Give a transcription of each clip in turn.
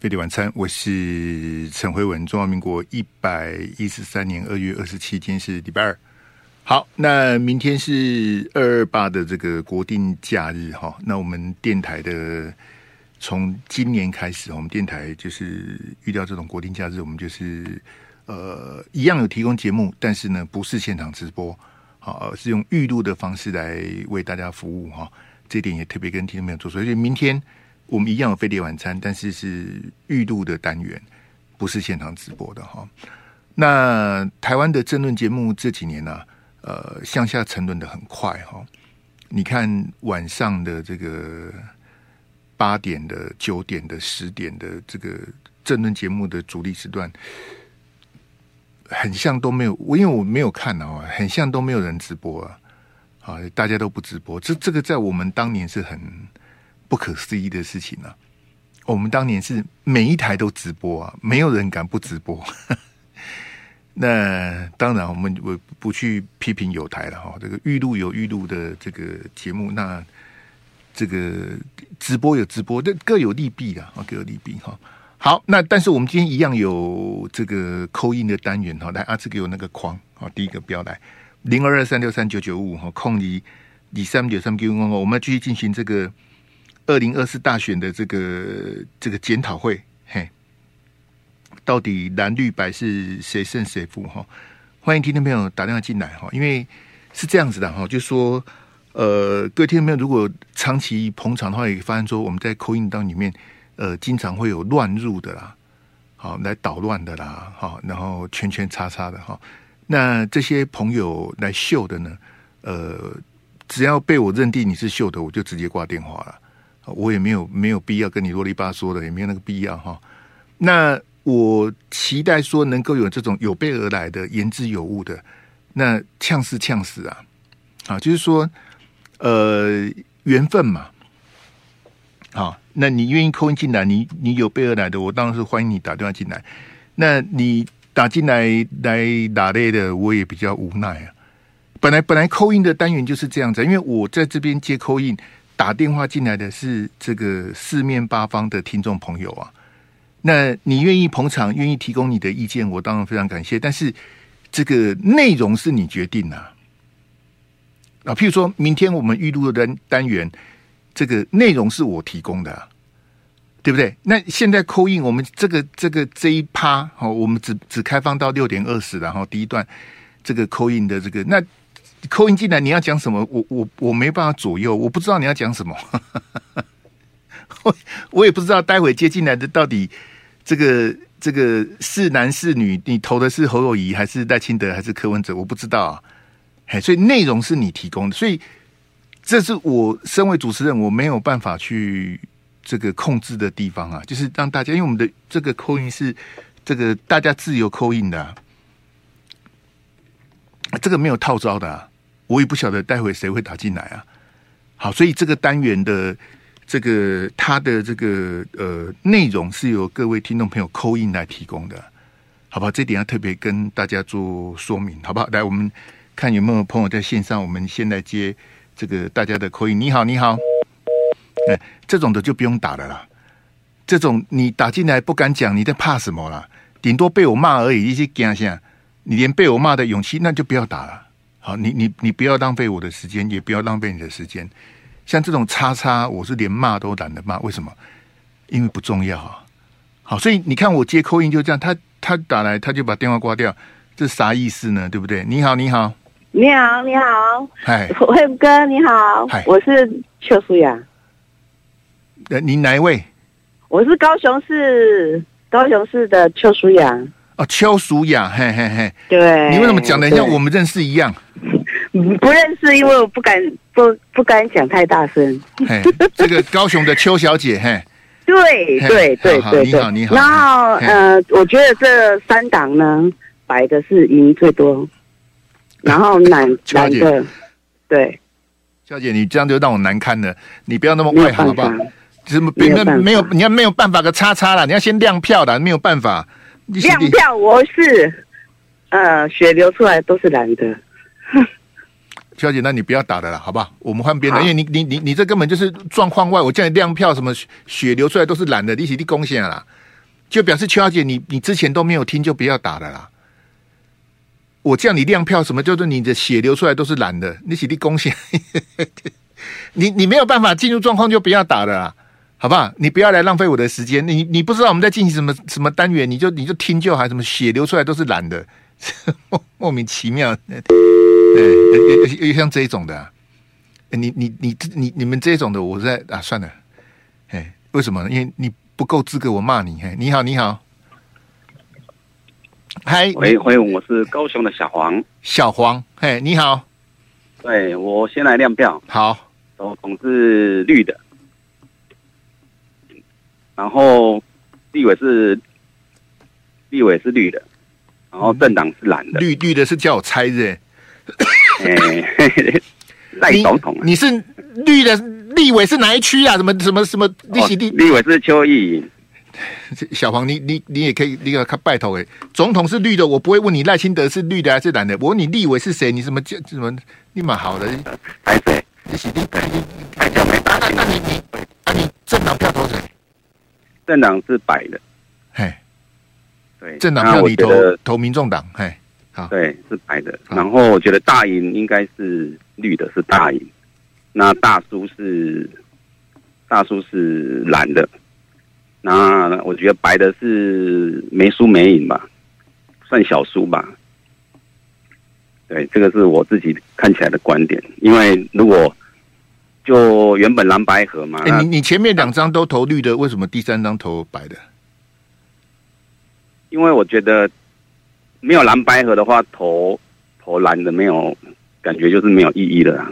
飞碟晚餐，我是陈辉文。中华民国一百一十三年二月二十七天是礼拜二。好，那明天是二二八的这个国定假日哈。那我们电台的从今年开始，我们电台就是遇到这种国定假日，我们就是呃一样有提供节目，但是呢不是现场直播，好，是用预录的方式来为大家服务哈。这点也特别跟听众朋友做，所以明天。我们一样有飞碟晚餐，但是是预录的单元，不是现场直播的哈。那台湾的政论节目这几年呢、啊，呃，向下沉沦的很快哈。你看晚上的这个八点的、九点的、十点的这个政论节目的主力时段，很像都没有。我因为我没有看啊，很像都没有人直播啊。啊，大家都不直播，这这个在我们当年是很。不可思议的事情呢、啊！我们当年是每一台都直播啊，没有人敢不直播。那当然，我们我不去批评有台了哈。这个预录有预录的这个节目，那这个直播有直播，这各有利弊的啊，各有利弊哈。好，那但是我们今天一样有这个扣印的单元哈。来啊，这个有那个框啊，第一个标来零二二三六三九九五哈，空离你三九三九五，我们继续进行这个。二零二四大选的这个这个检讨会，嘿，到底蓝绿白是谁胜谁负？哈，欢迎听众朋友打电话进来哈，因为是这样子的哈，就说呃，各位听众朋友如果长期捧场的话，也发现说我们在 call in 档里面，呃，经常会有乱入的啦，好来捣乱的啦，好，然后圈圈叉叉的哈，那这些朋友来秀的呢，呃，只要被我认定你是秀的，我就直接挂电话了。我也没有没有必要跟你啰里吧嗦的，也没有那个必要哈。那我期待说能够有这种有备而来的言之有物的，那呛是呛死啊！啊，就是说，呃，缘分嘛。好，那你愿意扣音进来，你你有备而来的，我当然是欢迎你打电话进来。那你打进来来打来的，我也比较无奈啊。本来本来扣音的单元就是这样子，因为我在这边接扣音。打电话进来的是这个四面八方的听众朋友啊，那你愿意捧场，愿意提供你的意见，我当然非常感谢。但是这个内容是你决定啊，啊，譬如说明天我们预录的单单元，这个内容是我提供的，对不对？那现在扣印我们这个这个这一趴，好，我们只只开放到六点二十，然后第一段这个扣印的这个那。扣音进来，你要讲什么？我我我没办法左右，我不知道你要讲什么。我我也不知道，待会接进来的到底这个这个是男是女？你投的是侯友谊还是赖清德还是柯文哲？我不知道啊。嘿，所以内容是你提供的，所以这是我身为主持人，我没有办法去这个控制的地方啊。就是让大家，因为我们的这个扣音是这个大家自由扣音的，这个没有套招的啊。我也不晓得待会谁会打进来啊！好，所以这个单元的这个它的这个呃内容是由各位听众朋友 call in 来提供的，好不好？这点要特别跟大家做说明，好不好？来，我们看有没有朋友在线上，我们先来接这个大家的 call in。你好，你好，哎，这种的就不用打了啦。这种你打进来不敢讲，你在怕什么啦？顶多被我骂而已，一些惊吓，你连被我骂的勇气，那就不要打了。好，你你你不要浪费我的时间，也不要浪费你的时间。像这种叉叉，我是连骂都懒得骂。为什么？因为不重要啊。好，所以你看我接 call in 就这样，他他打来他就把电话挂掉，这啥意思呢？对不对？你好，你好，你好，你好，嗨，辉哥你好，嗨，我是邱淑雅。呃，你哪一位？我是高雄市高雄市的邱淑雅。哦，邱淑雅，嘿嘿嘿，对，你为什么讲的像我们认识一样？不认识，因为我不敢不不敢讲太大声。嘿，这个高雄的邱小姐，嘿，对对对对，你好你好。然后呃，我觉得这三档呢，白的是赢最多，然后蓝蓝 的，对，小姐，你这样就让我难堪了，你不要那么外行好不好？怎么没有没有？你要没有办法个叉叉了，你要先亮票的，没有办法。亮票，我是，呃，血流出来都是蓝的。小姐，那你不要打的啦，好不好？我们换边的，因为你你你你这根本就是状况外。我叫你亮票，什么血流出来都是蓝的，你是你贡献了啦。就表示邱小姐你你之前都没有听，就不要打了啦。我叫你亮票，什么叫做你的血流出来都是蓝的？你起立贡献，你你没有办法进入状况，就不要打了啦，好不好？你不要来浪费我的时间。你你不知道我们在进行什么什么单元，你就你就听就好。什么血流出来都是蓝的，莫名其妙。对，又像这一种的、啊，你你你你你们这种的，我在啊，算了，哎，为什么呢？因为你不够资格，我骂你。嘿，你好，你好。嗨，喂喂，我是高雄的小黄，小黄，嘿，你好，对，我先来亮票，好，总统是绿的，然后立委是立委是绿的，然后政党是蓝的，绿绿的是叫我猜的，哎，赖总统，你是绿的立委是哪一区啊？什么什么什么立席？立委是邱意莹。小黄，你你你也可以，你要看拜托哎，总统是绿的，我不会问你赖清德是绿的还是蓝的，我问你立委是谁？你什么叫什么？你蛮好的，还是你是你你太久没打，那那你你啊你政党票投谁？政党是白的，嘿，对，政党票你投投民众党，嘿，好，对，是白的。然后我觉得大赢应该是绿的，是大赢，那大叔是大叔是蓝的。那我觉得白的是没输没赢吧，算小输吧。对，这个是我自己看起来的观点。因为如果就原本蓝白盒嘛，欸、你你前面两张都投绿的，为什么第三张投白的？因为我觉得没有蓝白盒的话，投投蓝的没有感觉，就是没有意义的。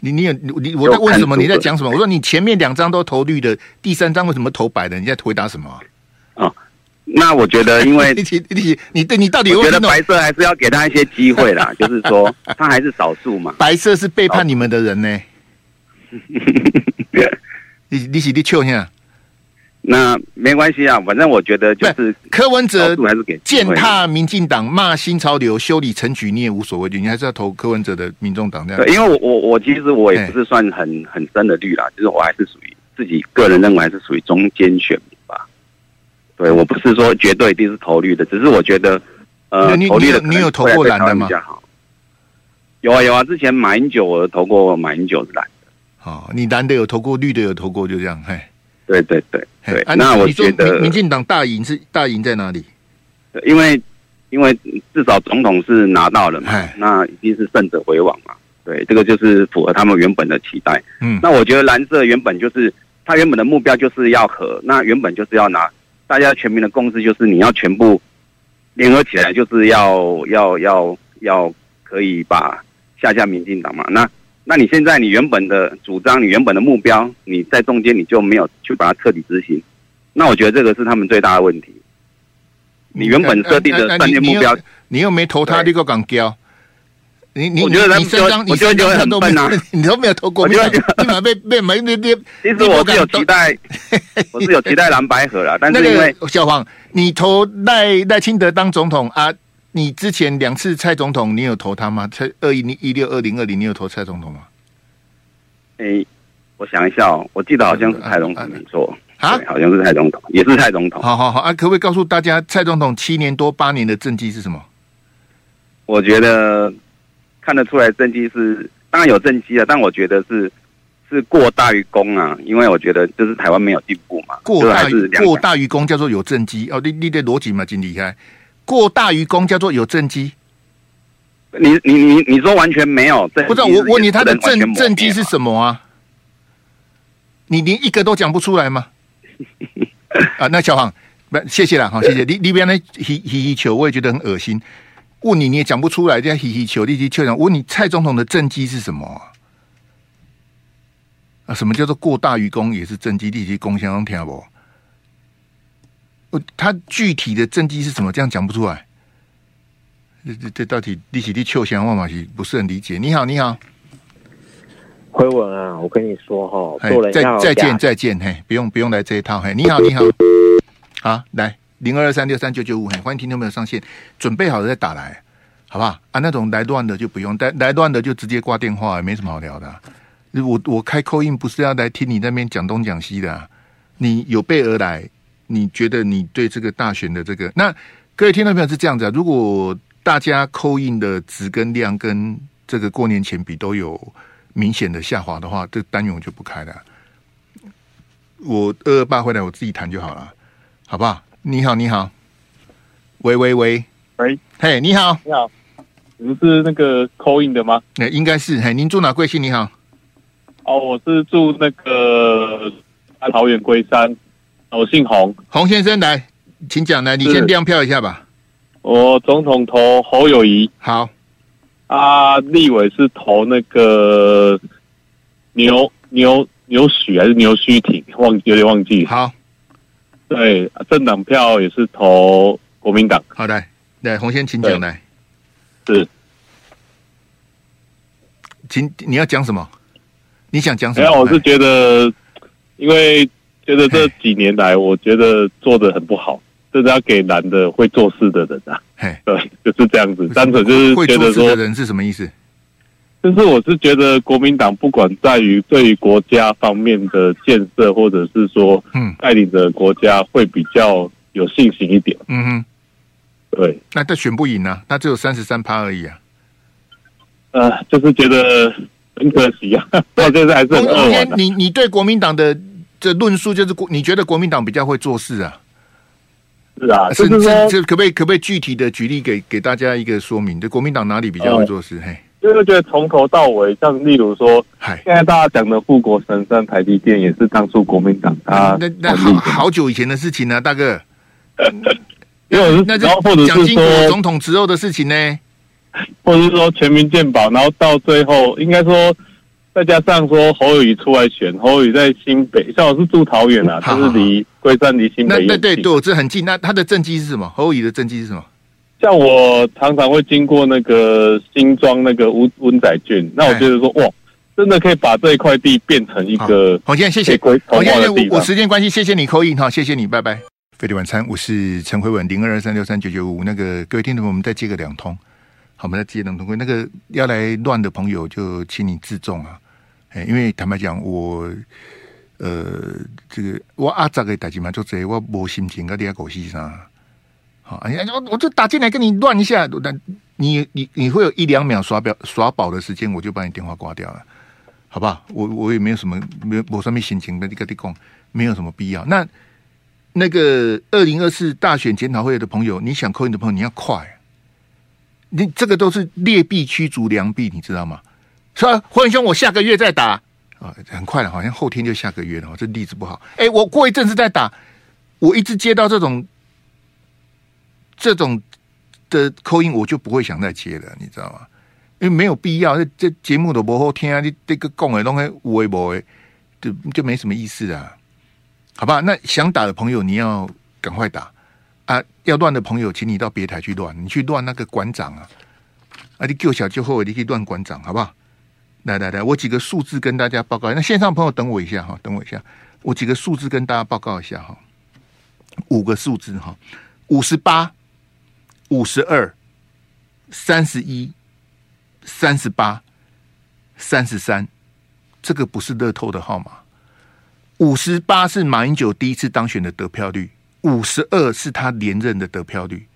你你有你我在问什么？你在讲什么？我说你前面两张都投绿的，第三张为什么投白的？你在回答什么？哦，那我觉得因为 你你你对你到底我觉得白色还是要给他一些机会啦，就是说他还是少数嘛。白色是背叛你们的人呢。你你是你笑啥？那没关系啊，反正我觉得就是柯文哲还是给践踏民进党、骂新潮流、修理陈菊，你也无所谓，你还是要投柯文哲的民众党这样。因为我我我其实我也不是算很很深的绿啦，就是我还是属于自己个人认为还是属于中间选民吧。对，我不是说绝对一定是投绿的，只是我觉得呃，投绿的你有投过蓝的吗？有啊有啊，之前马英九我投过马英九的蓝的。哦，你蓝的有投过，绿的有投过，就这样嘿。对对对对，那我觉得民进党大赢是大赢在哪里？因为因为至少总统是拿到了嘛，那一定是胜者为王嘛。对，这个就是符合他们原本的期待。嗯，那我觉得蓝色原本就是他原本的目标就是要和，那原本就是要拿大家全民的共识，就是你要全部联合起来，就是要要要要可以把下架民进党嘛。那那你现在你原本的主张，你原本的目标，你在中间你就没有去把它彻底执行，那我觉得这个是他们最大的问题。你原本设定的战略目标，你又没投他，立个敢交？你你我觉得他们就我觉得就会很笨啊！你都没有投过，我觉得立马被被没那边。其实我是有期待，我是有期待蓝白河了，但是因为小黄，你投赖赖清德当总统啊。你之前两次蔡总统，你有投他吗？蔡二零一六、二零二零，你有投蔡总统吗？哎、欸，我想一下哦，我记得好像是蔡总统没错啊，好像是蔡总统，也是蔡总统。好好好啊，可不可以告诉大家，蔡总统七年多八年的政绩是什么？我觉得看得出来政绩是当然有政绩啊，但我觉得是是过大于功啊，因为我觉得就是台湾没有进步嘛，过大于过大于功叫做有政绩哦，你你的逻辑嘛，真厉害。过大于功叫做有政绩，你你你你说完全没有？不知道我问你他的政政绩是什么啊？你连一个都讲不出来吗？啊，那小黄，不，谢谢了，好，谢谢你。你边那嘻嘻嘻球，我也觉得很恶心。问你你也讲不出来，这样嘻嘻球，立即球场。问你蔡总统的政绩是什么啊？啊，什么叫做过大于功也是政绩？立即功相当听不？他具体的政绩是什么？这样讲不出来。这这这到底利息的秋香万马西不是很理解。你好，你好，辉文啊，我跟你说哈，做人再再见再见嘿，不用不用来这一套嘿。你好，你好，好来零二二三六三九九五嘿，欢迎听众朋友上线，准备好了再打来，好不好？啊，那种来乱的就不用，来来乱的就直接挂电话，没什么好聊的、啊。我我开 call in 不是要来听你那边讲东讲西的、啊，你有备而来。你觉得你对这个大选的这个，那各位听众朋友是这样子啊？如果大家 call in 的值跟量跟这个过年前比都有明显的下滑的话，这个单元我就不开了。我二二八回来我自己谈就好了，好不好？你好，你好，喂喂喂，喂，嘿，你好，你好，你们是那个 call in 的吗？哎，应该是，嘿，您住哪贵姓？你好，哦，我是住那个桃园龟山，我姓洪，洪先生来，请讲来，你先亮票一下吧。我总统投侯友谊，好，啊，立委是投那个牛牛牛许还是牛须挺？忘有点忘记。好。对，政党票也是投国民党。好的，来洪先请讲来。是，请你要讲什么？你想讲什么？没有，我是觉得，因为觉得这几年来，我觉得做的很不好，这是要给男的会做事的人啊。嘿，对，就是这样子。单纯就是觉得说，人是什么意思？就是我是觉得国民党不管在于对于国家方面的建设，或者是说，嗯，带领着国家会比较有信心一点。嗯哼，对。那他选不赢呢？他只有三十三趴而已啊。呃，就是觉得很可惜啊。到现在还是很二完。你你对国民党的这论述，就是国你觉得国民党比较会做事啊？是啊，是是，这可不可以可不可以具体的举例给给大家一个说明？这国民党哪里比较会做事？嘿。就是觉得从头到尾，像例如说，现在大家讲的护国神山台积电，也是当初国民党啊那那好好久以前的事情呢，大哥。因为那然后或者是说总统之后的事情呢，或者是说全民健保，然后到最后应该说再加上说侯友宜出来选，侯友宜在新北，像我是住桃园啊，就是离龟山离新北那对对，我这很近。那他的政绩是什么？侯友宜的政绩是什么？像我常常会经过那个新庄那个温温仔郡，那我觉得说哇，真的可以把这一块地变成一个好，现在谢谢，好，现在我时间关系，谢谢你 call in 哈，谢谢你，拜拜。飞利晚餐，我是陈辉文，零二二三六三九九五。那个各位听众朋友，我们再接个两通，好，我们再接两通。那个要来乱的朋友，就请你自重啊，因为坦白讲，我呃，这个我阿杂个代志嘛，就这，我无心情跟你狗戏上。好，哎呀，我就打进来跟你乱一下，但你你你会有一两秒耍表耍宝的时间，我就把你电话挂掉了，好不好？我我也没有什么没有我上面心情跟，你跟你讲，没有什么必要。那那个二零二四大选检讨会的朋友，你想扣你的朋友，你要快，你这个都是劣币驱逐良币，你知道吗？说霍文兄，我下个月再打啊，很快了，好像后天就下个月了，这例子不好。哎，我过一阵子再打，我一直接到这种。这种的 call in 我就不会想再接了，你知道吗？因为没有必要，这这节目都不好听啊！你这个讲的东西无谓无谓，就就没什么意思啊，好吧？那想打的朋友你要赶快打啊！要乱的朋友，请你到别台去乱，你去乱那个馆长啊！啊，你救小就后，你可以乱馆长，好不好？来来来，我几个数字跟大家报告。那线上朋友等我一下哈，等我一下，我几个数字跟大家报告一下哈，五个数字哈，五十八。五十二、三十一、三十八、三十三，这个不是乐透的号码。五十八是马英九第一次当选的得票率，五十二是他连任的得票率，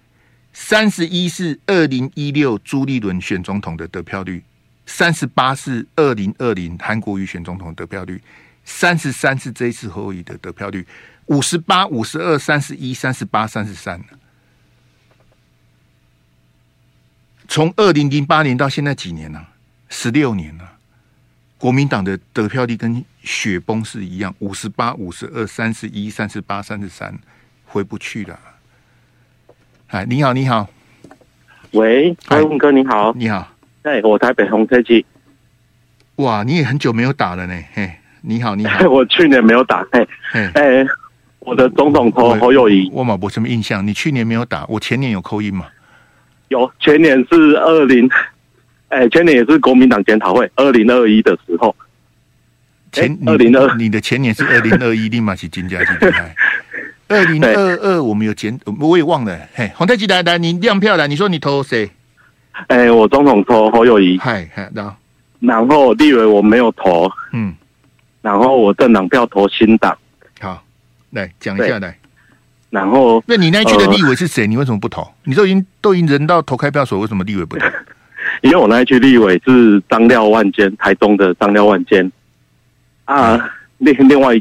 三十一是二零一六朱立伦选总统的得票率，三十八是二零二零韩国瑜选总统得票率，三十三是这一次侯友宜的得票率。五十八、五十二、三十一、三十八、三十三。从二零零八年到现在几年了？十六年了。国民党的得票率跟雪崩是一样，五十八、五十二、三十一、三十八、三十三，回不去了。哎，你好，你好，喂，辉文哥，你好，你好，哎，我台北红车机。哇，你也很久没有打了呢。嘿，你好，你好，我去年没有打。嘿，哎，我的总统投侯友谊，我嘛没什么印象。你去年没有打，我前年有扣印吗？有，前年是二零，哎，前年也是国民党检讨会，二零二一的时候。前二零二，你的前年是二零二一，立马去金家去厉害。二零二二，我们有检，我也忘了。嘿，洪太吉来来，你亮票来，你说你投谁？哎，我总统投侯友谊。嗨嗨，然后然后立委我没有投，嗯，然后我政党票投新党。好，来讲一下来。然后，那你那一区的立委是谁？呃、你为什么不投？你都已经都已经人到投开票所，为什么立委不投？因为我那一区立委是张廖万坚，台中的张廖万坚啊。另、嗯、另外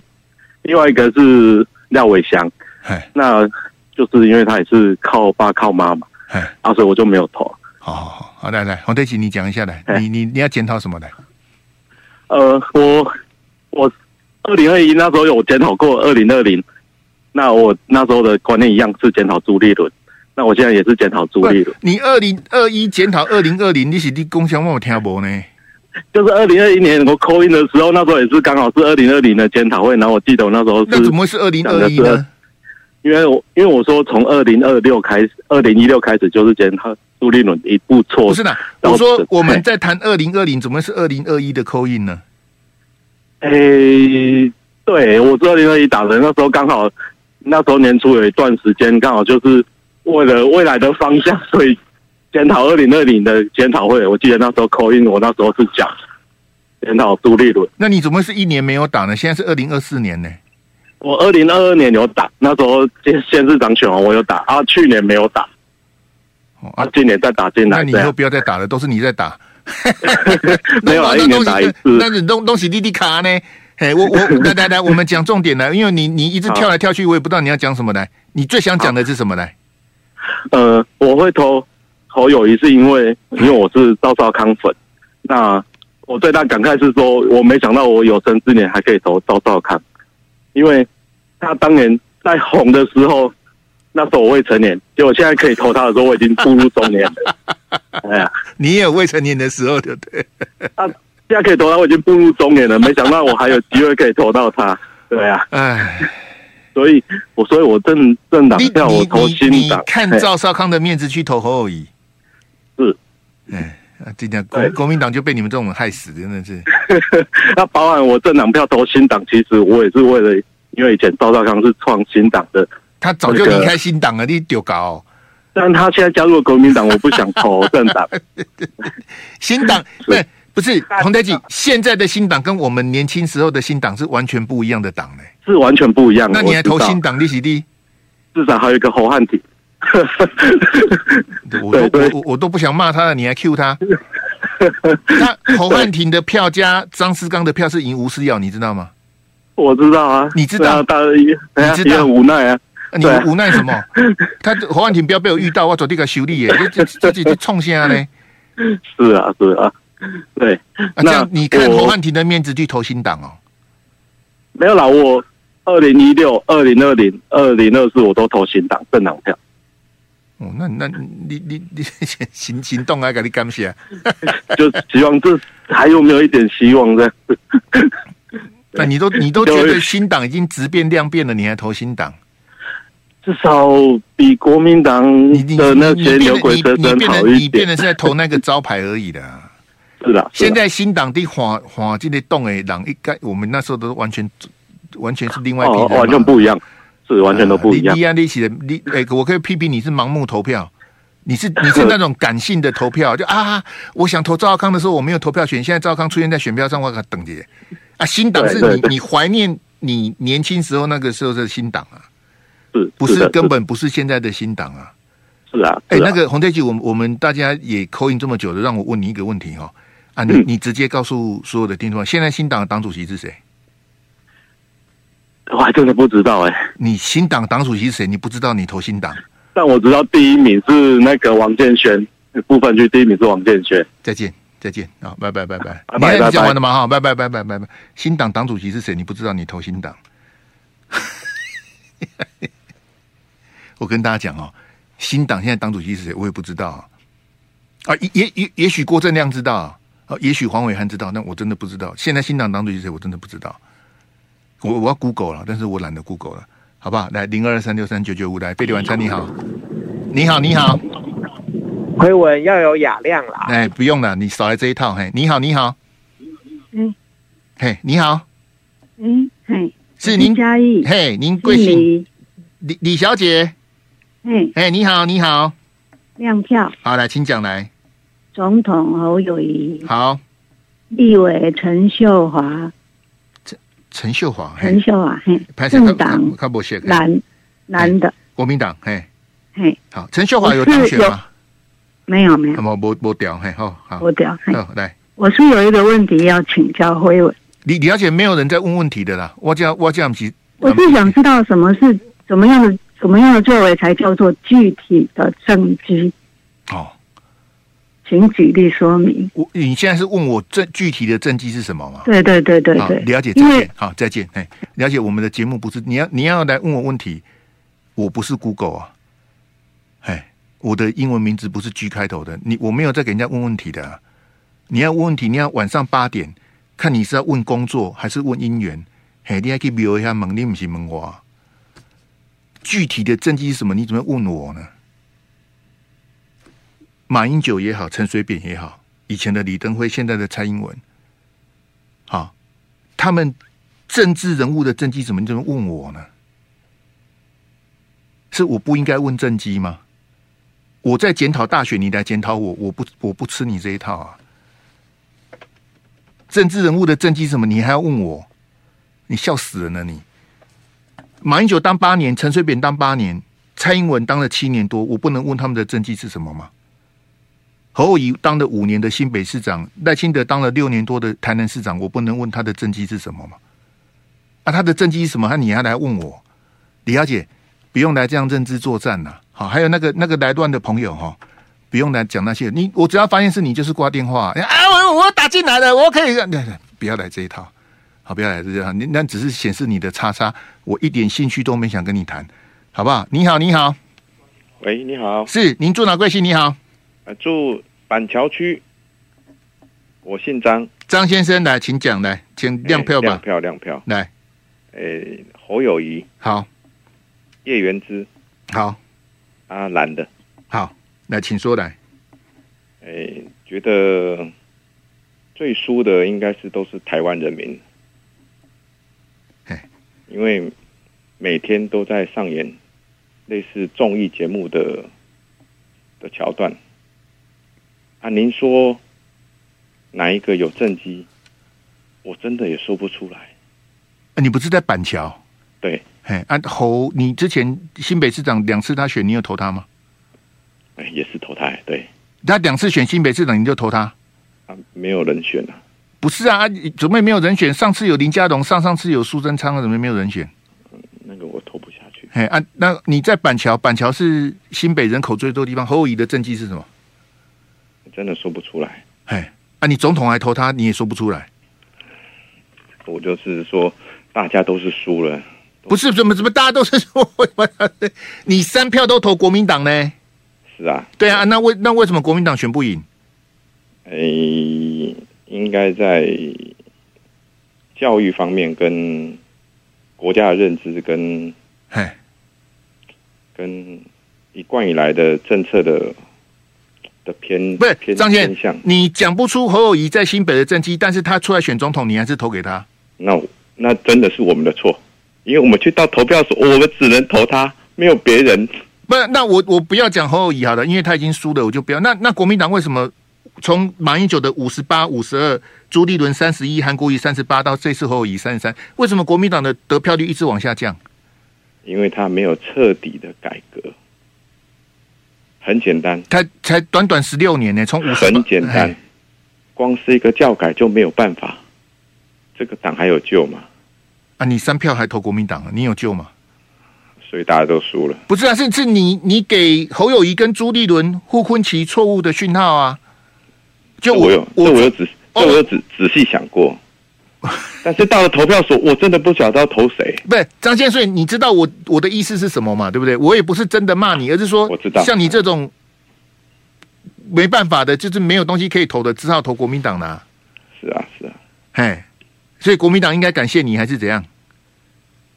另外一个是廖伟翔，哎，那就是因为他也是靠爸靠妈嘛，哎，啊，所以我就没有投。好好好，好来来，黄德吉，你讲一下来，你你你要检讨什么来？呃，我我二零二一那时候有检讨过二零二零。那我那时候的观念一样是检讨朱立伦，那我现在也是检讨朱立伦。你二零二一检讨二零二零，你是你共享我听不呢？就是二零二一年我 call in 的时候，那时候也是刚好是二零二零的检讨会，然后我记得我那时候是那怎么会是二零二一呢？因为我因为我说从二零二六开始，二零一六开始就是检讨朱立伦一步错。不是的，我说我们在谈二零二零，怎么是二零二一的 call in 呢？诶、欸，对，我是二零二一打的，那时候刚好。那时候年初有一段时间，刚好就是为了未来的方向，所以检讨二零二零的检讨会。我记得那时候 call in，我那时候是讲检讨朱立伦。那你怎么会是一年没有打呢？现在是二零二四年呢？我二零二二年有打，那时候县县市长选完我有打，啊，去年没有打，啊，今年再打进来。那你以后不要再打了，都是你在打。没有啊，一年打一次。那你东东西滴滴卡呢？哎，我我来来来，我们讲重点来，因为你你一直跳来跳去，我也不知道你要讲什么来。你最想讲的是什么来？呃，我会投投友谊，是因为因为我是赵少康粉。那我最大感慨是说，我没想到我有生之年还可以投赵少康，因为他当年在红的时候，那时候我未成年，结果现在可以投他的时候，我已经步入中年了。哎呀，你也有未成年的时候，对不对？啊现在可以投他，我已经步入中年了。没想到我还有机会可以投到他，对啊，哎，所以我所以我政政党票我投新党，看赵少康的面子去投侯友谊，是，哎，今天国国民党就被你们这种人害死，真的是。那包含我政党票投新党，其实我也是为了，因为以前赵少康是创新党的，他早就离开新党了，你丢搞。但他现在加入了国民党，我不想投政党。新党对。不是洪德吉，现在的新党跟我们年轻时候的新党是完全不一样的党呢，是完全不一样。那你还投新党？利息低，至少还有一个侯汉廷。我都我我都不想骂他了，你还 Q 他？那侯汉廷的票加张思刚的票是赢吴思瑶，你知道吗？我知道啊，你知道？当然，你知道无奈啊？你无奈什么？他侯汉廷不要被我遇到，我走这个修理耶，这这这这冲下呢？是啊，是啊。对，啊、这样你看侯汉廷的面子去投新党哦？没有啦，我二零一六、二零二零、二零二四我都投新党政党票。哦，那那你你你行行动啊，给你感谢，就希望这还有没有一点希望这样？那你都你都 觉得新党已经直变量变了，你还投新党？至少比国民党的那些牛鬼蛇神好一点。你变的是在投那个招牌而已的。是的，现在新党的华华进的动诶，党一概我们那时候都完全完全是另外一批人，完全不一样，是完全都不一样。你啊，你写的你哎，我可以批评你是盲目投票，你是你是那种感性的投票，就啊，我想投赵康的时候我没有投票权，现在赵康出现在选票上，我等着。啊，新党是你你怀念你年轻时候那个时候的新党啊，是不是根本不是现在的新党啊？是啊，哎，那个洪德吉，我们我们大家也 call in 这么久了，让我问你一个问题哈。啊，你你直接告诉所有的听众，现在新党的党主席是谁？我还真的不知道哎、欸。你新党党主席是谁？你不知道？你投新党？但我知道第一名是那个王建煊，部分区第一名是王建煊。再见，再见啊！拜拜拜拜。你还讲完了吗？哈，拜拜拜拜拜拜。新党党主席是谁？你不知道？你投新党？我跟大家讲哦，新党现在党主席是谁？我也不知道啊。也也也也许郭正亮知道。哦，也许黄伟汉知道，那我真的不知道。现在新党党主席是谁？我真的不知道。我我要 Google 了，但是我懒得 Google 了，好不好？来，零二三六三九九五来，贝利晚餐你好，你好，你好。回文要有雅量啦。哎，不用了，你少来这一套。嘿，你好，你好。嗯。嘿，你好。嗯，嘿，是您嘉义。嘿，您贵姓？李李小姐。嘿，哎，你好，你好。亮票。好，来，请讲来。总统侯友谊，好，立委陈秀华，陈陈秀华，陈秀华，嘿，政党蓝男男的，国民党，嘿，嘿，好，陈秀华有当选吗？没有，没有，没没没掉，嘿，好，好，没掉，好，来，我是有一个问题要请教辉文。你了解没有人在问问题的啦，我叫我叫其，我是想知道什么是怎么样的怎么样的作为才叫做具体的政绩？哦。请举例说明。我你现在是问我这具体的政绩是什么吗？对对对对对，了解，再见，好，再见。哎，了解我们的节目不是你要你要来问我问题，我不是 Google 啊，哎，我的英文名字不是 G 开头的，你我没有在给人家问问题的啊。你要问问题，你要晚上八点，看你是要问工作还是问姻缘？嘿，你还可以瞄一下门，你不是问我。具体的政绩是什么？你怎么问我呢？马英九也好，陈水扁也好，以前的李登辉，现在的蔡英文，好，他们政治人物的政绩怎么你怎么问我呢？是我不应该问政绩吗？我在检讨大选，你来检讨我，我不我不吃你这一套啊！政治人物的政绩什么，你还要问我？你笑死人了你！马英九当八年，陈水扁当八年，蔡英文当了七年多，我不能问他们的政绩是什么吗？侯友宜当了五年的新北市长，赖清德当了六年多的台南市长，我不能问他的政绩是什么吗？啊，他的政绩是什么？他你还来问我？李小姐，不用来这样认知作战呐。好，还有那个那个来乱的朋友哈，不用来讲那些。你我只要发现是你，就是挂电话。啊，我我打进来了，我可以。对对，不要来这一套。好，不要来这一套。你那只是显示你的叉叉，我一点兴趣都没想跟你谈，好不好？你好，你好。喂，你好。是您住哪贵姓？你好。住板桥区，我姓张，张先生来，请讲来，请亮票吧，亮票亮票，来，诶，侯友谊，好，叶元之，好，啊，蓝的，好，来，请说来，诶，觉得最输的应该是都是台湾人民，因为每天都在上演类似综艺节目的的桥段。啊，您说哪一个有政绩？我真的也说不出来。啊，你不是在板桥？对，嘿，啊侯，你之前新北市长两次他选，你有投他吗？哎，也是投他。对，他两次选新北市长，你就投他？啊，没有人选啊。不是啊，怎么没有人选？上次有林佳龙，上上次有苏贞昌，怎么没有人选？嗯，那个我投不下去。嘿，啊，那你在板桥？板桥是新北人口最多的地方。侯友宜的政绩是什么？真的说不出来，哎，啊，你总统还投他，你也说不出来。我就是说，大家都是输了，不是怎么怎么大家都是输？你三票都投国民党呢？是啊，对啊，那为那为什么国民党选不赢？哎，应该在教育方面跟国家的认知跟，嘿，跟一贯以来的政策的。偏不是张先生，你讲不出侯友宜在新北的政绩，但是他出来选总统，你还是投给他？那那真的是我们的错，因为我们去到投票的时，我们只能投他，没有别人。不是，那我我不要讲侯友宜好了，因为他已经输了，我就不要。那那国民党为什么从马英九的五十八、五十二，朱立伦三十一，韩国瑜三十八，到这次侯友宜三十三，为什么国民党的得票率一直往下降？因为他没有彻底的改革。很简单，他才短短十六年呢，从五十很简单，光是一个教改就没有办法，这个党还有救吗？啊，你三票还投国民党了，你有救吗？所以大家都输了。不是啊，甚至你你给侯友谊跟朱立伦傅崐萁错误的讯号啊！就我有，我有仔，我有仔仔细想过。但是到了投票所，我真的不晓得要投谁。不是张先生，你知道我我的意思是什么嘛？对不对？我也不是真的骂你，而是说，我知道，像你这种没办法的，就是没有东西可以投的，只好投国民党啦。是啊，是啊，嘿，所以国民党应该感谢你，还是怎样？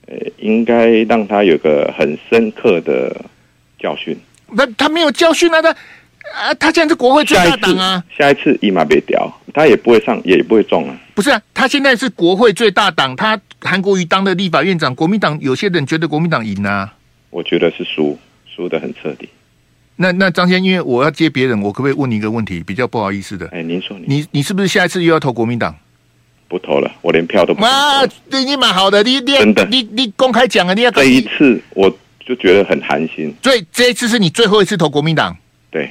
呃，应该让他有个很深刻的教训。那他没有教训啊，他啊，他现在是国会最大党啊，下一次一马别掉，他也不会上，也不会中啊。不是啊，他现在是国会最大党，他韩国瑜当的立法院长，国民党有些人觉得国民党赢啊，我觉得是输，输的很彻底。那那张先，因为我要接别人，我可不可以问你一个问题？比较不好意思的，哎，您说，你你是不是下一次又要投国民党？不投了，我连票都不投。啊，对你蛮好的，你你真的，你你公开讲啊，你要这一次我就觉得很寒心。所以这一次是你最后一次投国民党。对。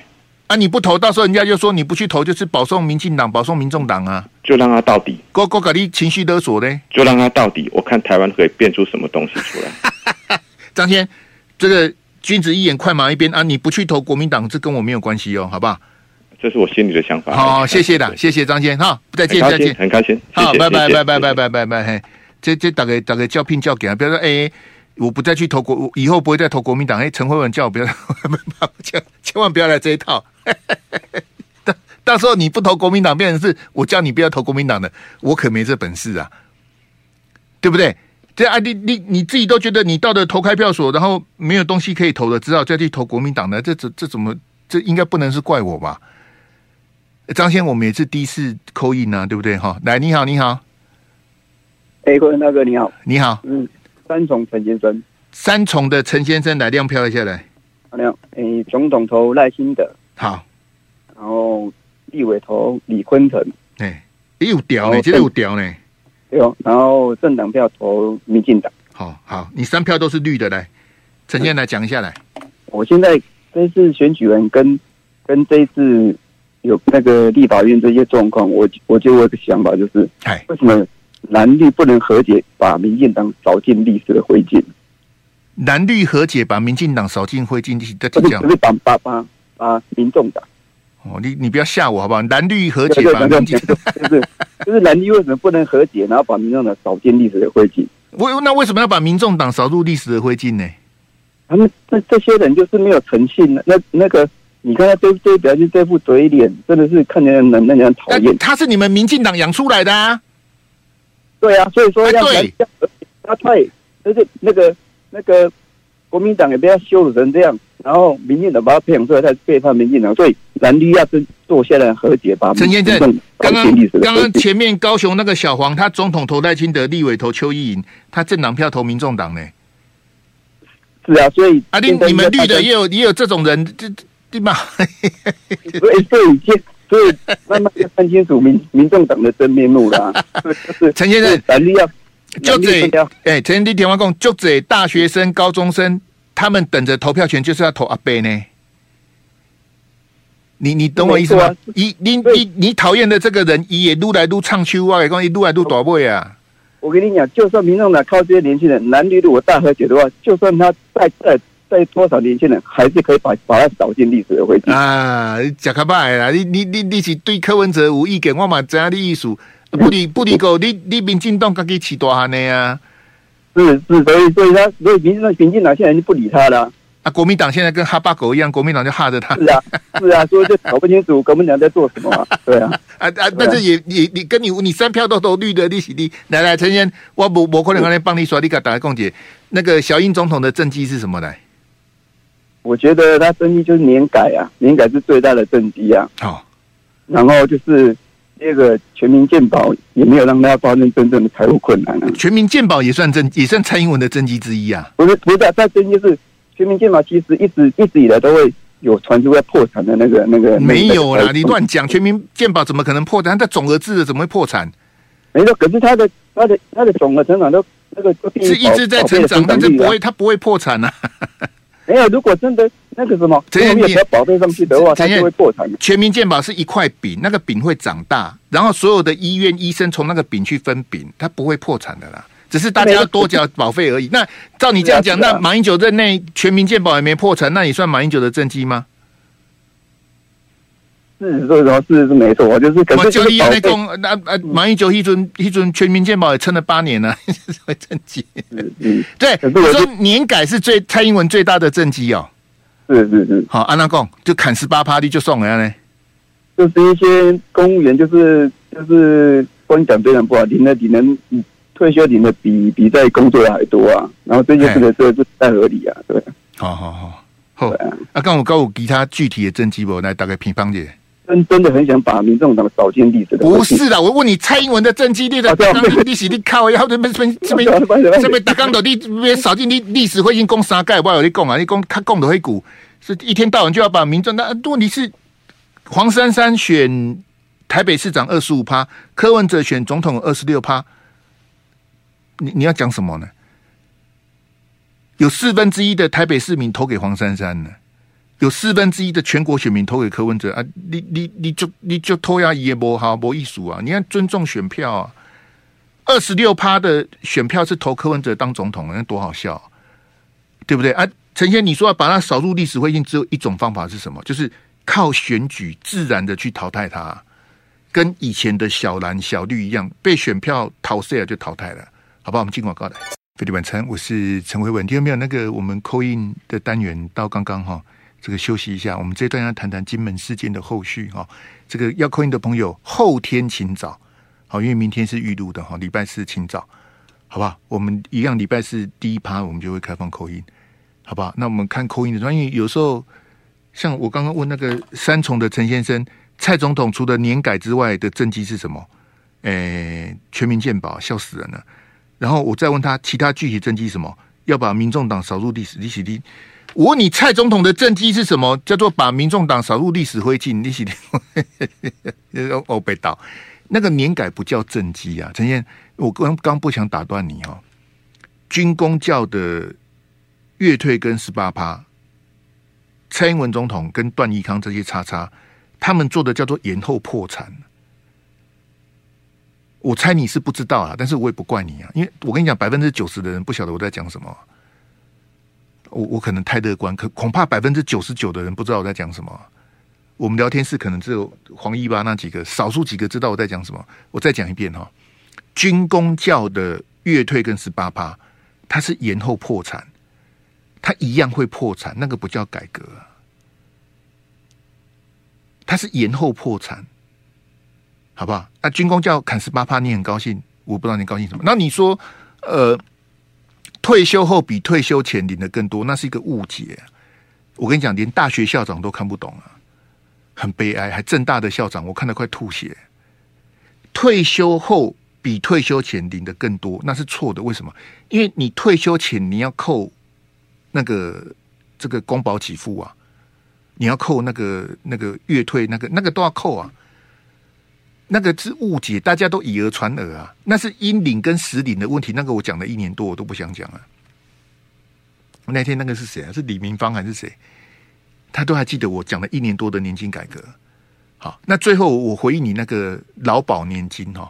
啊！你不投，到时候人家就说你不去投，就是保送民进党，保送民众党啊！就让他到底，哥哥搞你情绪勒索呢？就让他到底，我看台湾可以变出什么东西出来。张先，这个君子一眼，快马一鞭啊！你不去投国民党，这跟我没有关系哦，好不好？这是我心里的想法。好，谢谢的，谢谢张先哈，再见再见，很开心。好，拜拜拜拜拜拜拜拜嘿，这这大概大概叫聘叫给啊，比如说哎，我不再去投国，以后不会再投国民党。哎，陈慧文叫我不要，千千万不要来这一套。到 到时候你不投国民党，变成是我叫你不要投国民党的，我可没这本事啊，对不对？这啊，你你你自己都觉得你到了投开票所，然后没有东西可以投的，只好再去投国民党的，这这这怎么？这应该不能是怪我吧？张先，我们也是第一次 call in 啊，对不对？哈，来，你好，你好，哎，各位大哥，你好，你好，嗯，三重陈先生，三重的陈先生来亮票一下来，好亮，哎，总统投赖清德。好，然后立委投李坤城，哎，又屌呢，这个有屌呢，对哦。然后政党票投民进党，好好，你三票都是绿的，来，陈先来讲一下来。我现在这次选举人跟跟这一次有那个立法院这些状况，我我就有一个想法，就是，哎，为什么蓝绿不能和解，把民进党扫进历史的灰烬？蓝绿和解，把民进党扫进灰烬，这这讲，不是把把把。啊，民众党哦，你你不要吓我好不好？蓝绿和解吧，就是就是蓝绿为什么不能和解，然后把民众党扫进历史的灰烬？为那为什么要把民众党扫入历史的灰烬呢？他们这这些人就是没有诚信。那那个，你看他这这表情这副嘴脸，真的是看起来很让人讨厌。他是你们民进党养出来的啊？对啊，所以说要对，他退，就是那个那个国民党也被他羞辱成这样。然后民进党把他培养出来，他背叛民进党，所以蓝绿要真坐下来和解吧。陈先生，刚刚刚刚前面高雄那个小黄，他总统投赖清德，立委投邱意莹，他政党票投民众党呢？是啊，所以啊，你你们绿的也有也有这种人，这对吧？所以所以先所以慢慢要看清楚民民众党的真面目了。是陈先生，蓝绿要就这哎，陈先生电话讲，就这大学生、高中生。他们等着投票权就是要投阿贝呢，你你懂我意思吗？你你你你讨厌的这个人，也撸来撸唱秋啊，讲一撸来撸大尾啊。我跟你讲，就算民众党靠这些年轻人，男女如果大和解的话，就算他再再再多少年轻人，还是可以把把它扫进历史的灰烬啊！讲开白啦，你你你你是对柯文哲无意见，我嘛知影你意思。不离不离够，你你民进党家己起大汉的呀。是是，所以所以他所以民进党民进党现在就不理他了。啊，国民党现在跟哈巴狗一样，国民党就哈着他。是啊，是啊，所以就搞不清楚国民党在做什么。对啊，啊啊，但是也也你跟你你三票都都绿的，你你来来陈先，我我我可能可能帮你说，你给打个共解。那个小英总统的政绩是什么来？我觉得他政绩就是年改啊，年改是最大的政绩啊。好、哦，然后就是。那个全民健保也没有让大家发生真正的财务困难啊！全民健保也算政，也算蔡英文的政绩之一啊！不是，不是，他政绩是全民健保，其实一直一直以来都会有传出要破产的那个那个。没有啦，你乱讲！全民健保怎么可能破产？它总额制的怎么会破产？没错，可是它的它的它的总额成长都那个是一直在成长，但是不会，它不会破产啊！没有，如果真的那个什么，这些你要保费上去的话，它就会破产。全民健保是一块饼，那个饼会长大，然后所有的医院医生从那个饼去分饼，它不会破产的啦。只是大家要多缴保费而已。那照你这样讲，那马英九任内全民健保也没破产，那你算马英九的政绩吗？是，所以说是是没错，我就是。我九一那公那呃，马英九一尊一尊全民健保也撑了八年了，什么政绩？嗯嗯，对，我说年改是最蔡英文最大的政绩哦。是是是，好，安娜贡就砍十八趴的就送了呢。就是一些公务员，就是就是观感非常不好，领的领的退休领的比比在工作的还多啊。然后这些这个这个不太合理啊，对。好好好，好啊。啊，刚我告我其他具体的政绩不？来大概平方解。真真的很想把民众党扫进历史的。不是的，我问你，蔡英文的政绩，你的当历史你靠，然后这边这边这边这边大刚的你别扫进历历史会经攻三盖，我有你讲啊，你讲他讲的会股，是一天到晚就要把民众。那问题是，黄珊珊选台北市长二十五趴，柯文哲选总统二十六趴，你你要讲什么呢？有四分之一的台北市民投给黄珊珊呢，有四分之一的全国选民投给柯文哲啊！你你你就你就偷呀也不好不艺术啊！你看尊重选票啊，二十六趴的选票是投柯文哲当总统，那多好笑，对不对啊？陈先，你说要把他扫入历史灰烬，只有一种方法是什么？就是靠选举自然的去淘汰他，跟以前的小蓝小绿一样，被选票淘汰了就淘汰了，好吧？我们进广告来。飞利晚餐，我是陈慧文。听到没有？那个我们 coin 的单元到刚刚哈，这个休息一下。我们这段要谈谈金门事件的后续哈。这个要扣音的朋友，后天请早好，因为明天是预录的哈。礼拜四请早，好不好？我们一样，礼拜四第一趴我们就会开放扣音好不好？那我们看扣音的专业，有时候像我刚刚问那个三重的陈先生，蔡总统除了年改之外的政绩是什么？诶、全民健保，笑死人了。然后我再问他其他具体政绩什么？要把民众党扫入历史历史的。我问你蔡总统的政绩是什么？叫做把民众党扫入历史灰烬历史。哦，被盗。那个年改不叫政绩啊，陈燕，我刚刚不想打断你哦。军公教的月退跟十八趴，蔡英文总统跟段宜康这些叉叉，他们做的叫做延后破产。我猜你是不知道啊，但是我也不怪你啊，因为我跟你讲，百分之九十的人不晓得我在讲什么。我我可能太乐观，可恐怕百分之九十九的人不知道我在讲什么。我们聊天室可能只有黄一八那几个，少数几个知道我在讲什么。我再讲一遍哈，军公教的月退跟十八趴，它是延后破产，它一样会破产，那个不叫改革，它是延后破产。好不好？那、军公教砍十八趴，你很高兴？我不知道你高兴什么。那你说，呃，退休后比退休前领的更多，那是一个误解。我跟你讲，连大学校长都看不懂啊，很悲哀。还正大的校长，我看得快吐血。退休后比退休前领的更多，那是错的。为什么？因为你退休前你要扣那个这个公保给付啊，你要扣那个那个月退，那个那个都要扣啊。那个是误解，大家都以讹传讹啊！那是阴领跟实领的问题。那个我讲了一年多，我都不想讲了。那天那个是谁啊？是李明芳还是谁？他都还记得我讲了一年多的年金改革。好，那最后我回应你那个劳保年金哈，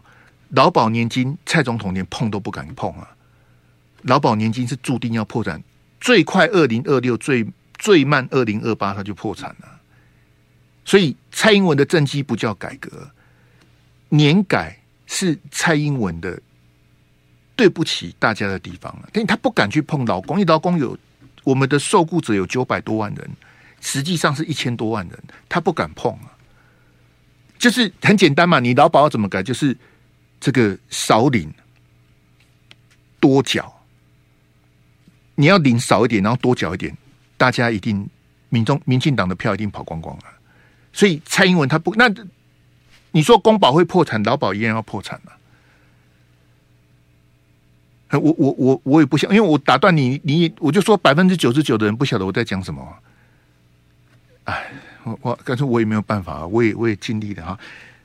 劳保年金蔡总统连碰都不敢碰啊！劳保年金是注定要破产，最快二零二六，最最慢二零二八，他就破产了。所以蔡英文的政绩不叫改革。年改是蔡英文的对不起大家的地方了，但他不敢去碰劳工，因为劳工有我们的受雇者有九百多万人，实际上是一千多万人，他不敢碰啊。就是很简单嘛，你劳保要怎么改？就是这个少领多缴，你要领少一点，然后多缴一点，大家一定民众民进党的票一定跑光光了。所以蔡英文他不那。你说公保会破产，劳保一样要破产吗？我我我我也不想，因为我打断你，你我就说百分之九十九的人不晓得我在讲什么。哎，我我但是我也没有办法，我也我也尽力了哈。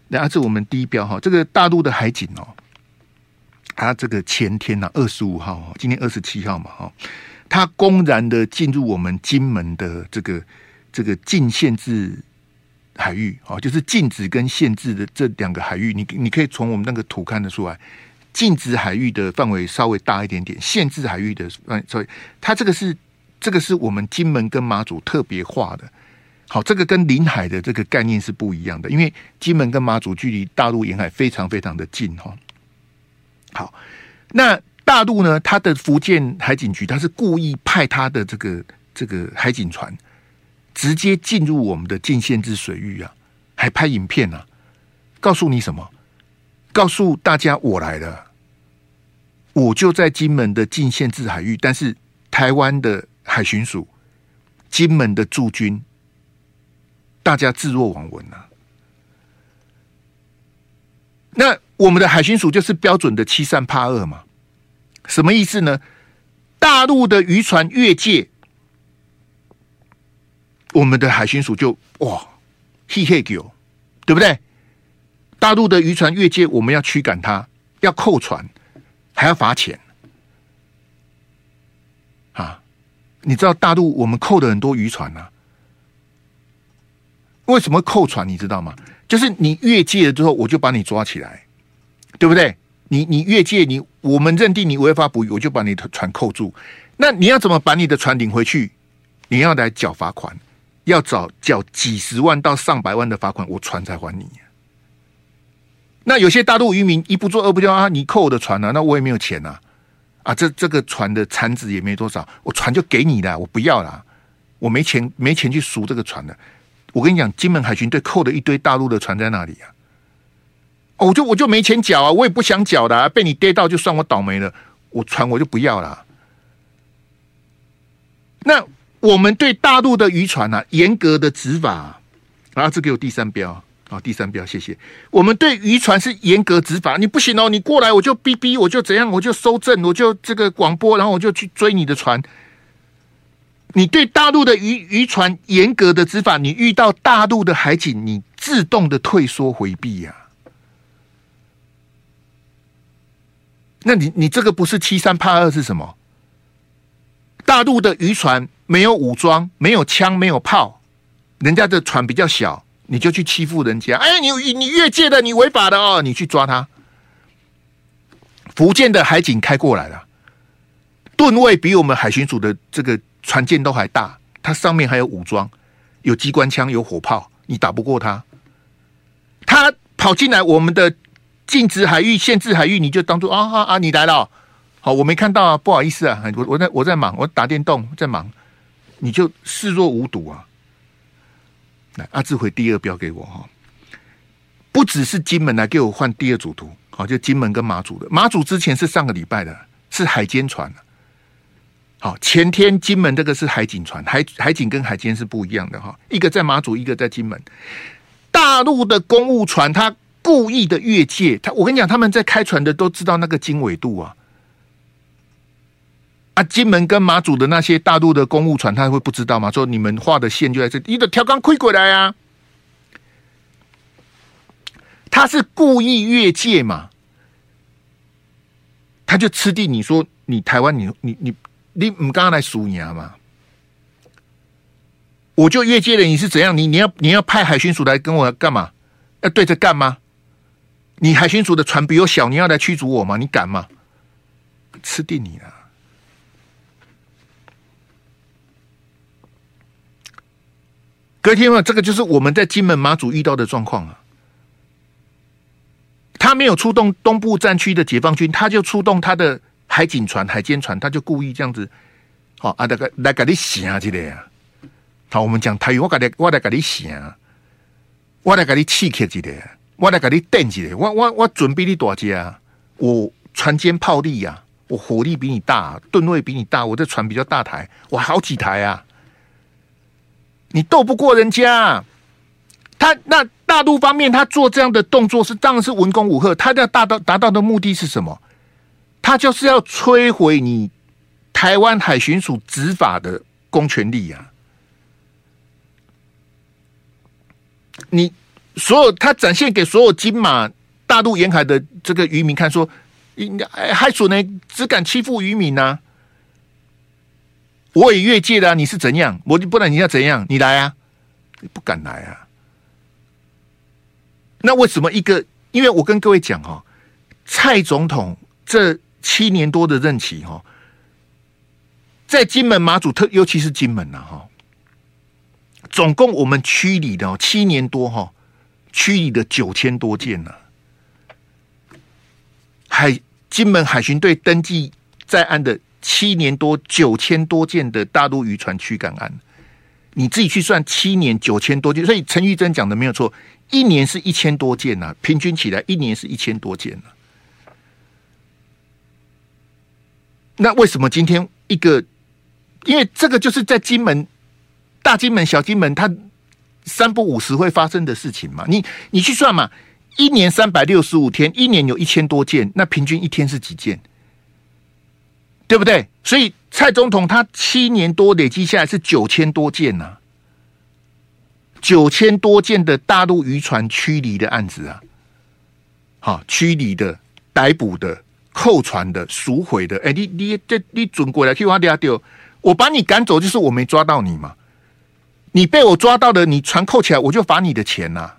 那这我们第一标哈，这个大陆的海警哦，他这个前天呢，二十五号，今天二十七号嘛哈，他公然的进入我们金门的这个这个禁限制。海域啊，就是禁止跟限制的这两个海域，你你可以从我们那个图看得出来，禁止海域的范围稍微大一点点，限制海域的范，所以它这个是这个是我们金门跟马祖特别划的。好，这个跟领海的这个概念是不一样的，因为金门跟马祖距离大陆沿海非常非常的近哈。好，那大陆呢，它的福建海警局，它是故意派它的这个这个海警船。直接进入我们的禁限制水域啊，还拍影片呢、啊？告诉你什么？告诉大家我来了，我就在金门的禁限制海域，但是台湾的海巡署、金门的驻军，大家置若罔闻啊。那我们的海巡署就是标准的欺善怕恶嘛？什么意思呢？大陆的渔船越界。我们的海巡署就哇，嘿嘿狗，对不对？大陆的渔船越界，我们要驱赶它，要扣船，还要罚钱，啊！你知道大陆我们扣的很多渔船呐、啊？为什么扣船？你知道吗？就是你越界了之后，我就把你抓起来，对不对？你你越界，你我们认定你违法捕鱼，我就把你的船扣住。那你要怎么把你的船领回去？你要来缴罚款，要找缴几十万到上百万的罚款，我船才还你。那有些大陆渔民一不做二不休啊，你扣我的船啊，那我也没有钱呐，啊，这这个船的产值也没多少，我船就给你了，我不要了，我没钱没钱去赎这个船的。我跟你讲，金门海巡队扣了一堆大陆的船在那里啊，我就我就没钱缴啊，我也不想缴的，啊，被你逮到就算我倒霉了，我船我就不要了。那我们对大陆的渔船啊，严格的执法，啊，这给我第三标啊，第三标，谢谢。我们对渔船是严格执法，你不行哦，你过来我就逼逼，我就怎样，我就搜证，我就这个广播，然后我就去追你的船。你对大陆的渔渔船严格的执法，你遇到大陆的海警，你自动的退缩回避呀、那你你这个不是欺三怕二是什么？大陆的渔船没有武装，没有枪，没有炮，人家的船比较小，你就去欺负人家？哎，你你越界的，你违法的哦，你去抓他。福建的海警开过来了，吨位比我们海巡署的这个。船舰都还大，它上面还有武装，有机关枪，有火炮，你打不过它。它跑进来我们的禁止海域、限制海域，你就当做啊啊啊，你来了，好，我没看到啊，不好意思啊，我我在我在忙，我打电动在忙，你就视若无睹啊。来，阿志回第二标给我哈，不只是金门来给我换第二组图，好，就金门跟马祖的，马祖之前是上个礼拜的，是海监船。好，前天金门这个是海警船，海海警跟海监是不一样的哈，一个在马祖，一个在金门。大陆的公务船，他故意的越界，他我跟你讲，他们在开船的都知道那个经纬度啊。啊，金门跟马祖的那些大陆的公务船，他会不知道吗？说你们画的线就在这，你的条纲亏过来啊，他是故意越界嘛，他就吃定你说你台湾，你你你。你唔刚刚来数你嘛？我就越界了，你是怎样？你你要你要派海巡署来跟我干嘛？要对着干吗？你海巡署的船比我小，你要来驱逐我吗？你敢吗？吃定你了！各位听众，这个就是我们在金门马祖遇到的状况啊。他没有出动东部战区的解放军，他就出动他的。海警船、海监船，他就故意这样子，好啊，那个来给你想起来呀。好，我们讲台语，我给你，我来给你想，我来给你刺激起来，我来给你电起来。我我我准备你多少啊？我船坚炮利呀，我火力比你大，吨位比你大，我这船比较大台，我好几台啊。你斗不过人家，他那大陆方面他做这样的动作是当然是文攻武赫，他要达到达到的目的是什么？他就是要摧毁你台湾海巡署执法的公权力呀！你所有他展现给所有金马大陆沿海的这个渔民看，说，海巡呢只敢欺负渔民呢、我也越界了、你是怎样？我就不然你要怎样？你来啊？不敢来啊？那为什么一个？因为我跟各位讲哈，蔡总统这。七年多的任期哈，在金门马祖特，尤其是金门呐哈，总共我们区里的七年多哈，区里的九千多件呢。海金门海巡队登记在案的七年多九千多件的大陆渔船驱赶案，你自己去算七年九千多件，所以陈玉珍讲的没有错，一年是一千多件呐，平均起来一年是一千多件呢。那为什么今天一个？因为这个就是在金门、大金门、小金门，它三不五时会发生的事情嘛。你你去算嘛，一年三百六十五天，一年有一千多件，那平均一天是几件？对不对？所以蔡总统他七年多累积下来是九千多件呐、啊，九千多件的大陆渔船驱离的案子啊，好驱离的、逮捕的。扣船的、赎回的，哎、你你这你，准过来去挖掉丢，我把你赶走，就是我没抓到你嘛。你被我抓到的，你船扣起来，我就罚你的钱呐、啊。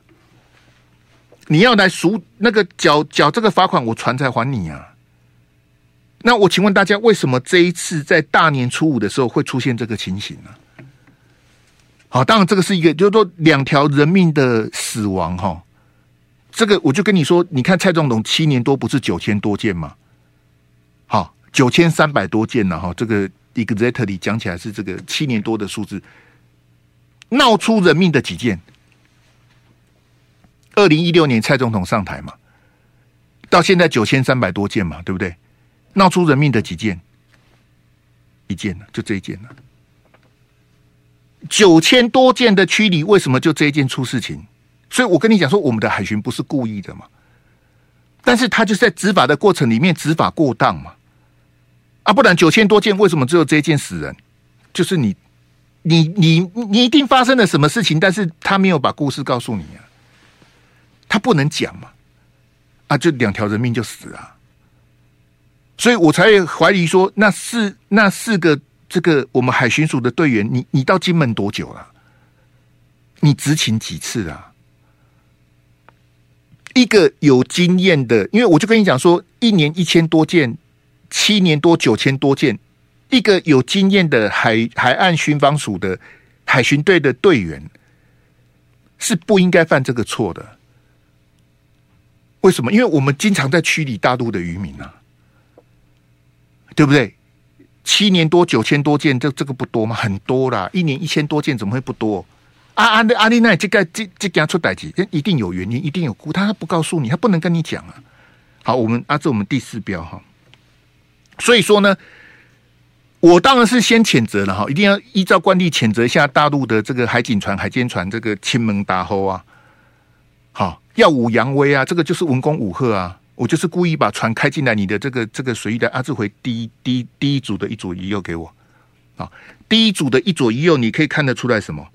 你要来赎那个缴缴这个罚款，我船才还你啊。那我请问大家，为什么这一次在大年初五的时候会出现这个情形呢？好，当然这个是一个，就是说两条人命的死亡哈。这个我就跟你说，你看蔡总统七年多不是九千多件吗？好，九千三百多件了哈。这个 exactly 讲起来是这个七年多的数字，闹出人命的几件？二零一六年蔡总统上台嘛，到现在九千三百多件嘛，对不对？闹出人命的几件？一件呢，就这一件呢。九千多件的驱离，为什么就这一件出事情？所以我跟你讲说，我们的海巡不是故意的嘛，但是他就是在执法的过程里面执法过当嘛。啊，不然九千多件，为什么只有这一件死人？就是你，你，你，你一定发生了什么事情，但是他没有把故事告诉你啊。他不能讲嘛，啊，就两条人命就死啊，所以我才怀疑说，那四那四个这个我们海巡署的队员，你你到金门多久了？你执勤几次啊？一个有经验的，因为我就跟你讲说，一年一千多件，七年多九千多件，一个有经验的海海岸巡防署的海巡队的队员，是不应该犯这个错的。为什么？因为我们经常在驱离大陆的渔民啊，对不对？七年多九千多件，这这个不多吗？很多啦，一年一千多件，怎么会不多？啊啊，那阿丽奈这个这这给他出代志，一定有原因，一定有故，他不告诉你，他不能跟你讲啊。好，我们啊，这我们第四标哈。所以说呢，我当然是先谴责了哈，一定要依照惯例谴责一下大陆的这个海警船、海监船这个亲门大户啊，好。耀武扬威啊！这个就是文攻武吓啊！我就是故意把船开进来，你的这个这个水域的阿智回第一第一第一组的一左一右给我啊！第一组的一左一右，你可以看得出来什么？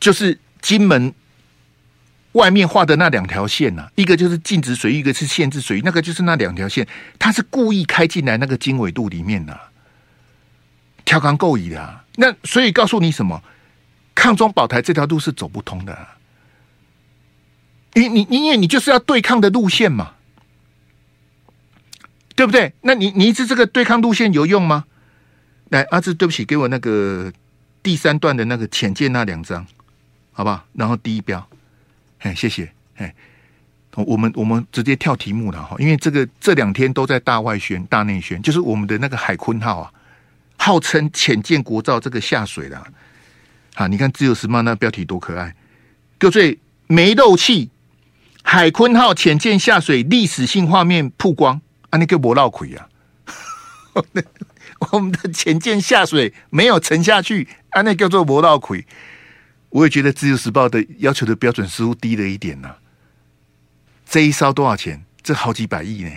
就是金门外面画的那两条线呐、啊，一个就是禁止水域，一个是限制水域，那个就是那两条线，它是故意开进来那个经纬度里面的、啊，调缸够矣的、啊。那所以告诉你什么？抗中保台这条路是走不通的、你你因为你就是要对抗的路线嘛，对不对？那你你一直这个对抗路线有用吗？来，阿志，对不起，给我那个第三段的那个浅见那两张，好不好？然后第一标，哎，谢谢，哎，我们我们直接跳题目了哈，因为这个这两天都在大外宣、大内宣，就是我们的那个海鲲号啊，号称浅见国造这个下水了，啊，你看自由时报那标题多可爱，各位没漏气。海鲲号潜舰下水历史性画面曝光，啊，那个不闹亏啊！我们的潜舰下水没有沉下去，啊，那叫做不闹亏。我也觉得《自由时报》的要求的标准似乎低了一点呐、啊。这一艘多少钱？这好几百亿呢！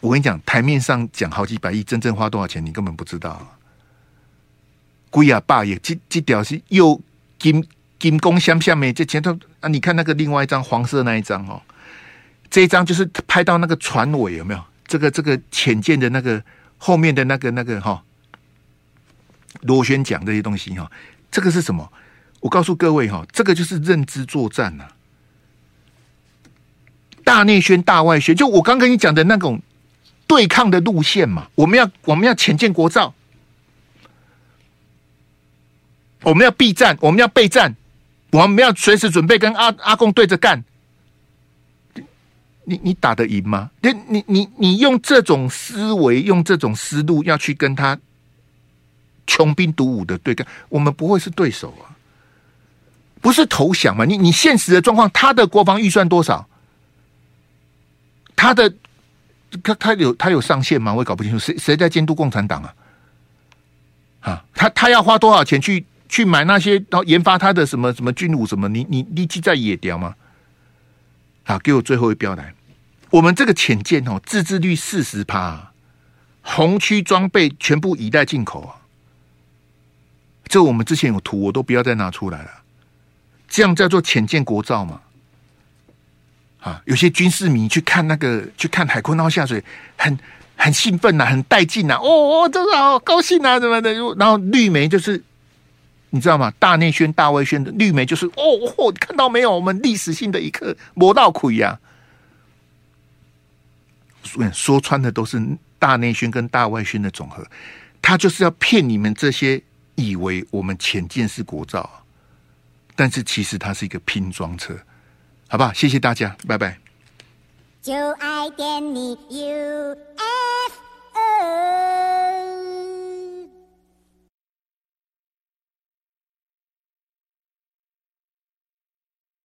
我跟你讲，台面上讲好几百亿，真正花多少钱，你根本不知道。贵啊，爸也这这条是又金。金宫相向没？这前头啊，你看那个另外一张黄色那一张哦，这一张就是拍到那个船尾有没有？这个这个浅见的那个后面的那个那个哈，螺旋桨这些东西哈，这个是什么？我告诉各位哈，这个就是认知作战呐，大内宣、大外宣，就我刚跟你讲的那种对抗的路线嘛。我们要我们要浅见国造，我们要避战，我们要备战。我们要随时准备跟阿阿贡对着干，你你打得赢吗？你你你你用这种思维，用这种思路要去跟他穷兵黩武的对干，我们不会是对手啊！不是投降吗？你你现实的状况，他的国防预算多少？他的他他有他有上限吗？我也搞不清楚，谁谁在监督共产党啊？啊，他他要花多少钱去？去买那些，然后研发他的什么什么军武什么？你你立即在野雕吗？好，给我最后一标来。我们这个潜舰哦，自制率四十趴，红区装备全部一代进口啊。这我们之前有图，我都不要再拿出来了。这样叫做潜舰国造嘛？啊，有些军事迷去看那个去看海鲲号下水，很很兴奋呐、很带劲呐，哦哦，真的好高兴啊，怎么的？然后绿媒就是你知道吗？大内宣、大外宣的绿媒就是哦，哦，看到没有？我们历史性的一刻，磨到亏呀！说穿的都是大内宣跟大外宣的总和，他就是要骗你们这些以为我们潜舰是国造，但是其实它是一个拼装车。好不好？谢谢大家，拜拜。就爱点你 UFO